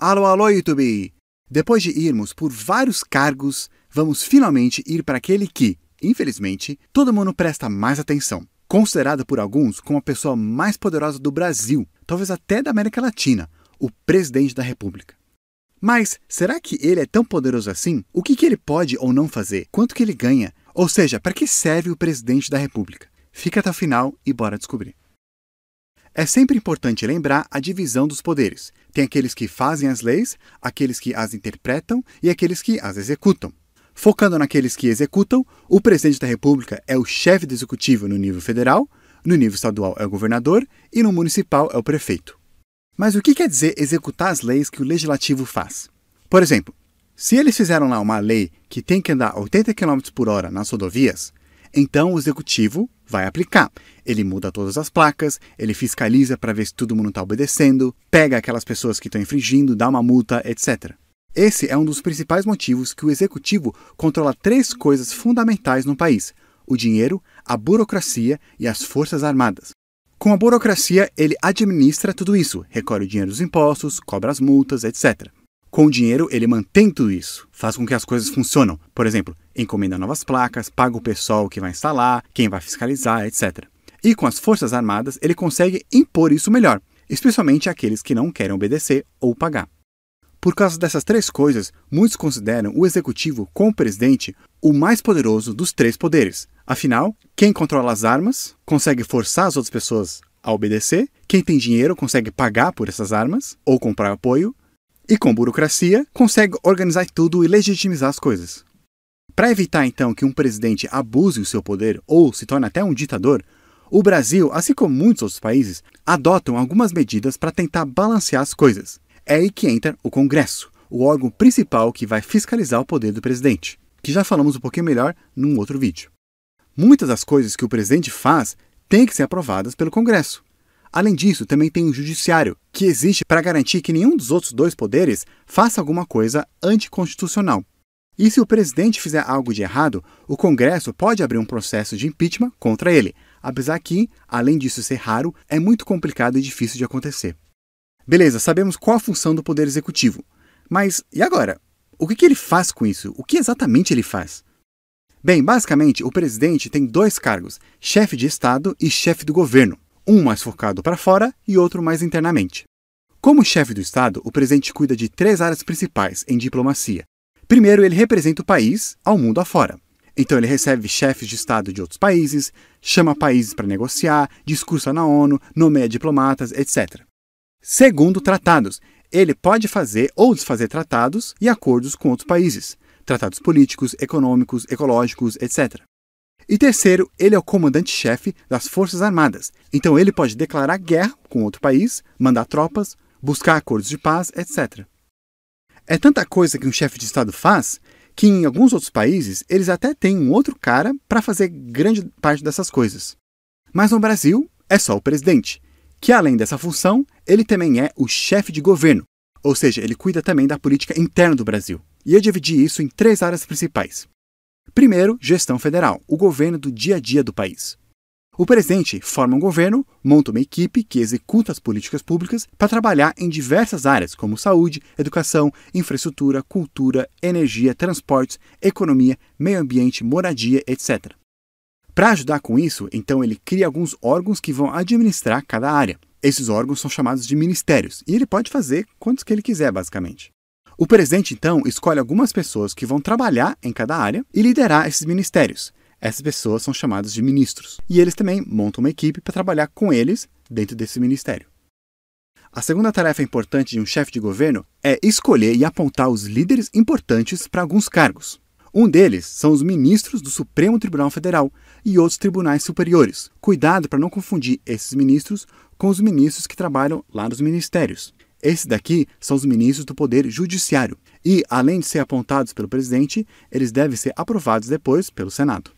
Alô, alô, YouTube! Depois de irmos por vários cargos, vamos finalmente ir para aquele que, infelizmente, todo mundo presta mais atenção. Considerado por alguns como a pessoa mais poderosa do Brasil, talvez até da América Latina, o presidente da República. Mas será que ele é tão poderoso assim? O que, que ele pode ou não fazer? Quanto que ele ganha? Ou seja, para que serve o presidente da República? Fica até o final e bora descobrir. É sempre importante lembrar a divisão dos poderes. Tem aqueles que fazem as leis, aqueles que as interpretam e aqueles que as executam. Focando naqueles que executam, o presidente da República é o chefe do executivo no nível federal, no nível estadual é o governador e no municipal é o prefeito. Mas o que quer dizer executar as leis que o legislativo faz? Por exemplo, se eles fizeram lá uma lei que tem que andar 80 km por hora nas rodovias, então o executivo vai aplicar. Ele muda todas as placas, ele fiscaliza para ver se todo mundo está obedecendo, pega aquelas pessoas que estão infringindo, dá uma multa, etc. Esse é um dos principais motivos que o executivo controla três coisas fundamentais no país: o dinheiro, a burocracia e as forças armadas. Com a burocracia, ele administra tudo isso, recolhe o dinheiro dos impostos, cobra as multas, etc. Com o dinheiro, ele mantém tudo isso, faz com que as coisas funcionem. Por exemplo, encomenda novas placas, paga o pessoal que vai instalar, quem vai fiscalizar, etc. E com as Forças Armadas, ele consegue impor isso melhor, especialmente aqueles que não querem obedecer ou pagar. Por causa dessas três coisas, muitos consideram o executivo, como presidente, o mais poderoso dos três poderes. Afinal, quem controla as armas consegue forçar as outras pessoas a obedecer, quem tem dinheiro consegue pagar por essas armas ou comprar apoio, e com burocracia, consegue organizar tudo e legitimizar as coisas. Para evitar então que um presidente abuse o seu poder ou se torne até um ditador, o Brasil, assim como muitos outros países, adotam algumas medidas para tentar balancear as coisas. É aí que entra o Congresso, o órgão principal que vai fiscalizar o poder do presidente, que já falamos um pouquinho melhor num outro vídeo. Muitas das coisas que o presidente faz têm que ser aprovadas pelo Congresso. Além disso, também tem o judiciário, que existe para garantir que nenhum dos outros dois poderes faça alguma coisa anticonstitucional. E se o presidente fizer algo de errado, o Congresso pode abrir um processo de impeachment contra ele, apesar que, além disso ser raro, é muito complicado e difícil de acontecer. Beleza, sabemos qual a função do Poder Executivo. Mas e agora? O que, que ele faz com isso? O que exatamente ele faz? Bem, basicamente, o presidente tem dois cargos: chefe de Estado e chefe do governo um mais focado para fora e outro mais internamente. Como chefe do Estado, o presidente cuida de três áreas principais em diplomacia. Primeiro, ele representa o país ao mundo afora. Então, ele recebe chefes de Estado de outros países, chama países para negociar, discursa na ONU, nomeia diplomatas, etc. Segundo, tratados. Ele pode fazer ou desfazer tratados e acordos com outros países, tratados políticos, econômicos, ecológicos, etc. E terceiro, ele é o comandante-chefe das Forças Armadas. Então ele pode declarar guerra com outro país, mandar tropas, buscar acordos de paz, etc. É tanta coisa que um chefe de Estado faz que em alguns outros países eles até têm um outro cara para fazer grande parte dessas coisas. Mas no Brasil é só o presidente, que além dessa função, ele também é o chefe de governo, ou seja, ele cuida também da política interna do Brasil. E eu dividi isso em três áreas principais. Primeiro, gestão federal, o governo do dia a dia do país. O presidente forma um governo, monta uma equipe que executa as políticas públicas para trabalhar em diversas áreas, como saúde, educação, infraestrutura, cultura, energia, transportes, economia, meio ambiente, moradia, etc. Para ajudar com isso, então ele cria alguns órgãos que vão administrar cada área. Esses órgãos são chamados de ministérios e ele pode fazer quantos que ele quiser, basicamente. O presidente, então, escolhe algumas pessoas que vão trabalhar em cada área e liderar esses ministérios. Essas pessoas são chamadas de ministros. E eles também montam uma equipe para trabalhar com eles dentro desse ministério. A segunda tarefa importante de um chefe de governo é escolher e apontar os líderes importantes para alguns cargos. Um deles são os ministros do Supremo Tribunal Federal e outros tribunais superiores. Cuidado para não confundir esses ministros com os ministros que trabalham lá nos ministérios. Esses daqui são os ministros do Poder Judiciário e, além de ser apontados pelo presidente, eles devem ser aprovados depois pelo Senado.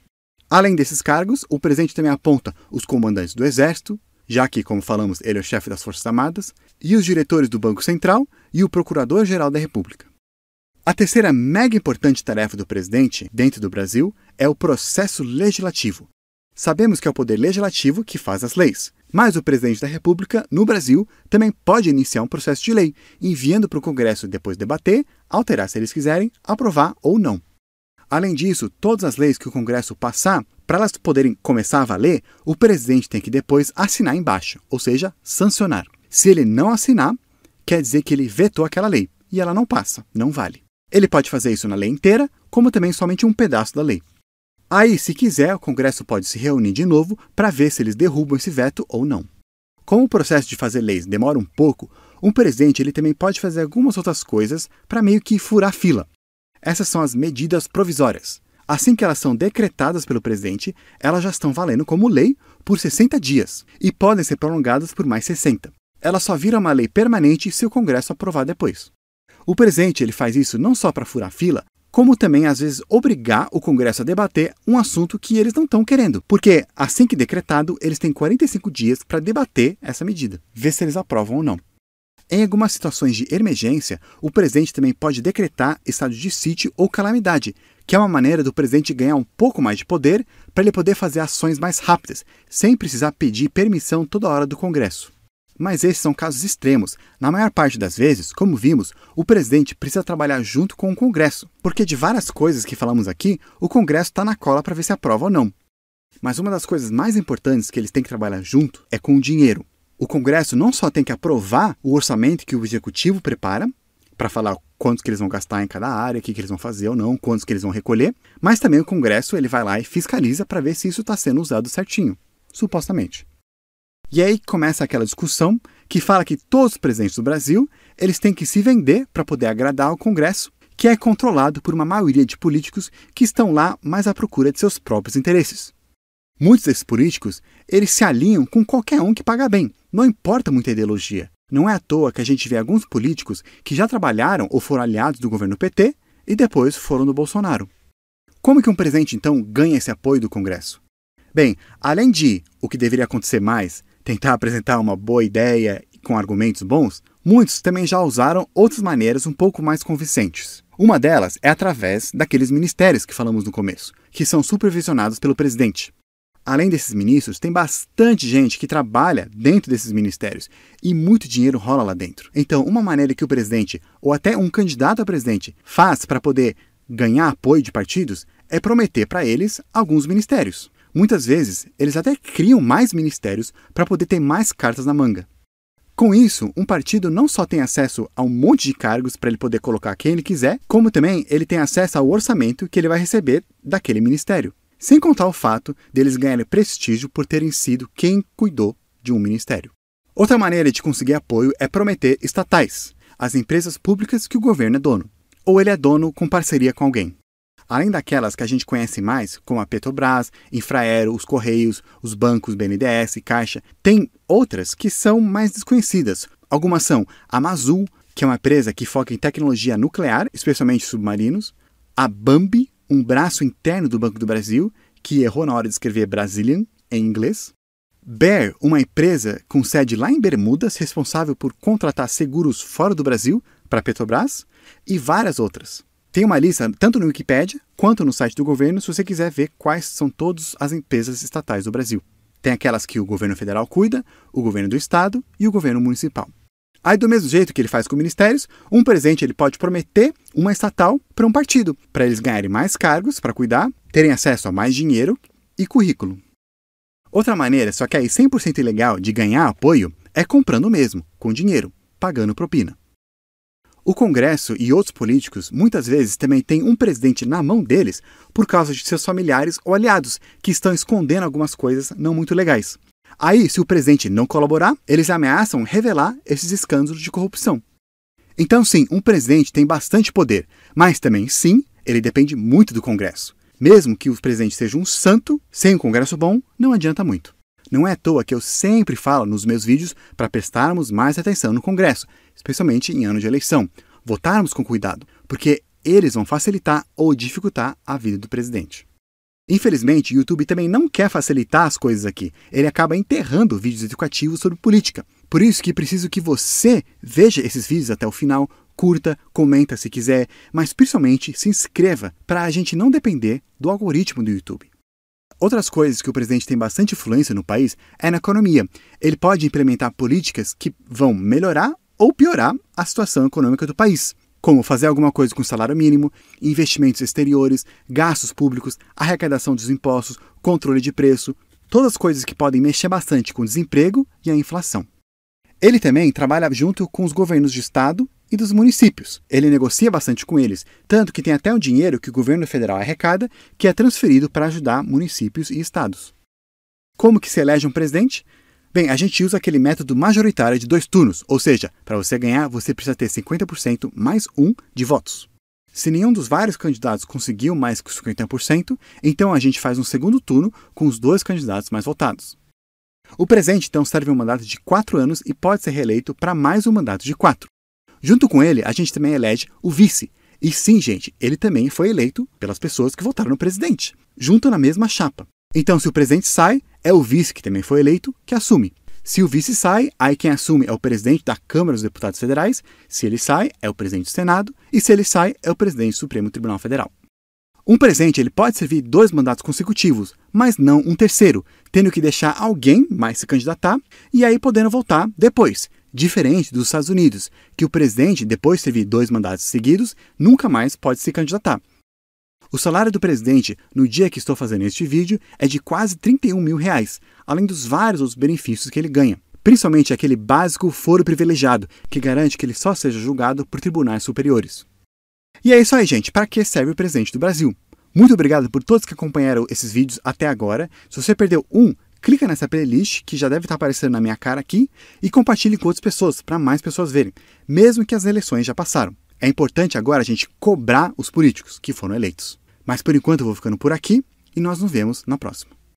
Além desses cargos, o presidente também aponta os comandantes do Exército, já que, como falamos, ele é o chefe das Forças Armadas, e os diretores do Banco Central e o Procurador-Geral da República. A terceira mega importante tarefa do presidente, dentro do Brasil, é o processo legislativo. Sabemos que é o poder legislativo que faz as leis. Mas o presidente da República, no Brasil, também pode iniciar um processo de lei, enviando para o Congresso depois debater, alterar se eles quiserem, aprovar ou não. Além disso, todas as leis que o Congresso passar, para elas poderem começar a valer, o presidente tem que depois assinar embaixo, ou seja, sancionar. Se ele não assinar, quer dizer que ele vetou aquela lei e ela não passa, não vale. Ele pode fazer isso na lei inteira, como também somente um pedaço da lei. Aí, se quiser, o Congresso pode se reunir de novo para ver se eles derrubam esse veto ou não. Como o processo de fazer leis demora um pouco, um presidente ele também pode fazer algumas outras coisas para meio que furar fila. Essas são as medidas provisórias. Assim que elas são decretadas pelo presidente, elas já estão valendo como lei por 60 dias e podem ser prolongadas por mais 60. Elas só viram uma lei permanente se o Congresso aprovar depois. O presidente ele faz isso não só para furar fila, como também às vezes obrigar o Congresso a debater um assunto que eles não estão querendo, porque assim que decretado, eles têm 45 dias para debater essa medida, ver se eles aprovam ou não. Em algumas situações de emergência, o presidente também pode decretar estado de sítio ou calamidade, que é uma maneira do presidente ganhar um pouco mais de poder para ele poder fazer ações mais rápidas, sem precisar pedir permissão toda hora do Congresso. Mas esses são casos extremos. Na maior parte das vezes, como vimos, o presidente precisa trabalhar junto com o Congresso, porque de várias coisas que falamos aqui, o Congresso está na cola para ver se aprova ou não. Mas uma das coisas mais importantes que eles têm que trabalhar junto é com o dinheiro. O Congresso não só tem que aprovar o orçamento que o Executivo prepara, para falar quantos que eles vão gastar em cada área, o que, que eles vão fazer ou não, quantos que eles vão recolher, mas também o Congresso ele vai lá e fiscaliza para ver se isso está sendo usado certinho, supostamente. E aí começa aquela discussão que fala que todos os presidentes do Brasil eles têm que se vender para poder agradar ao Congresso, que é controlado por uma maioria de políticos que estão lá mais à procura de seus próprios interesses. Muitos desses políticos eles se alinham com qualquer um que paga bem, não importa muita ideologia. Não é à toa que a gente vê alguns políticos que já trabalharam ou foram aliados do governo PT e depois foram do Bolsonaro. Como que um presidente então ganha esse apoio do Congresso? Bem, além de o que deveria acontecer mais, tentar apresentar uma boa ideia com argumentos bons, muitos também já usaram outras maneiras um pouco mais convincentes. Uma delas é através daqueles ministérios que falamos no começo, que são supervisionados pelo presidente. Além desses ministros, tem bastante gente que trabalha dentro desses ministérios e muito dinheiro rola lá dentro. Então, uma maneira que o presidente ou até um candidato a presidente faz para poder ganhar apoio de partidos é prometer para eles alguns ministérios. Muitas vezes, eles até criam mais ministérios para poder ter mais cartas na manga. Com isso, um partido não só tem acesso a um monte de cargos para ele poder colocar quem ele quiser, como também ele tem acesso ao orçamento que ele vai receber daquele ministério. Sem contar o fato deles ganharem prestígio por terem sido quem cuidou de um ministério. Outra maneira de conseguir apoio é prometer estatais, as empresas públicas que o governo é dono, ou ele é dono com parceria com alguém. Além daquelas que a gente conhece mais, como a Petrobras, Infraero, os Correios, os bancos BNDES, Caixa, tem outras que são mais desconhecidas. Algumas são a Mazul, que é uma empresa que foca em tecnologia nuclear, especialmente submarinos, a Bambi, um braço interno do Banco do Brasil, que errou na hora de escrever Brazilian em inglês, Bear, uma empresa com sede lá em Bermudas, responsável por contratar seguros fora do Brasil para Petrobras, e várias outras. Tem uma lista tanto no Wikipedia quanto no site do governo se você quiser ver quais são todas as empresas estatais do Brasil. Tem aquelas que o governo federal cuida, o governo do estado e o governo municipal. Aí, do mesmo jeito que ele faz com ministérios, um presidente ele pode prometer uma estatal para um partido, para eles ganharem mais cargos para cuidar, terem acesso a mais dinheiro e currículo. Outra maneira, só que aí 100% ilegal, de ganhar apoio é comprando mesmo, com dinheiro, pagando propina. O Congresso e outros políticos muitas vezes também têm um presidente na mão deles por causa de seus familiares ou aliados que estão escondendo algumas coisas não muito legais. Aí, se o presidente não colaborar, eles ameaçam revelar esses escândalos de corrupção. Então, sim, um presidente tem bastante poder, mas também, sim, ele depende muito do Congresso. Mesmo que o presidente seja um santo, sem um Congresso bom, não adianta muito. Não é à toa que eu sempre falo nos meus vídeos para prestarmos mais atenção no Congresso, especialmente em ano de eleição. Votarmos com cuidado, porque eles vão facilitar ou dificultar a vida do presidente. Infelizmente, o YouTube também não quer facilitar as coisas aqui. Ele acaba enterrando vídeos educativos sobre política. Por isso que preciso que você veja esses vídeos até o final, curta, comenta se quiser, mas principalmente se inscreva para a gente não depender do algoritmo do YouTube. Outras coisas que o presidente tem bastante influência no país é na economia. Ele pode implementar políticas que vão melhorar ou piorar a situação econômica do país, como fazer alguma coisa com o salário mínimo, investimentos exteriores, gastos públicos, arrecadação dos impostos, controle de preço, todas as coisas que podem mexer bastante com o desemprego e a inflação. Ele também trabalha junto com os governos de estado e dos municípios. Ele negocia bastante com eles, tanto que tem até um dinheiro que o governo federal arrecada que é transferido para ajudar municípios e estados. Como que se elege um presidente? Bem, a gente usa aquele método majoritário de dois turnos, ou seja, para você ganhar, você precisa ter 50% mais um de votos. Se nenhum dos vários candidatos conseguiu mais que 50%, então a gente faz um segundo turno com os dois candidatos mais votados. O presidente, então, serve um mandato de quatro anos e pode ser reeleito para mais um mandato de quatro. Junto com ele, a gente também elege o vice. E sim, gente, ele também foi eleito pelas pessoas que votaram no presidente, junto na mesma chapa. Então, se o presidente sai, é o vice, que também foi eleito, que assume. Se o vice sai, aí quem assume é o presidente da Câmara dos Deputados Federais. Se ele sai, é o presidente do Senado. E se ele sai, é o presidente do Supremo Tribunal Federal. Um presidente ele pode servir dois mandatos consecutivos, mas não um terceiro, tendo que deixar alguém mais se candidatar e aí podendo voltar depois. Diferente dos Estados Unidos, que o presidente, depois de servir dois mandatos seguidos, nunca mais pode se candidatar. O salário do presidente, no dia que estou fazendo este vídeo, é de quase 31 mil reais, além dos vários outros benefícios que ele ganha. Principalmente aquele básico foro privilegiado, que garante que ele só seja julgado por tribunais superiores. E é isso aí, gente. Para que serve o presidente do Brasil? Muito obrigado por todos que acompanharam esses vídeos até agora. Se você perdeu um, clica nessa playlist que já deve estar aparecendo na minha cara aqui e compartilhe com outras pessoas, para mais pessoas verem, mesmo que as eleições já passaram. É importante agora a gente cobrar os políticos que foram eleitos. Mas por enquanto eu vou ficando por aqui e nós nos vemos na próxima.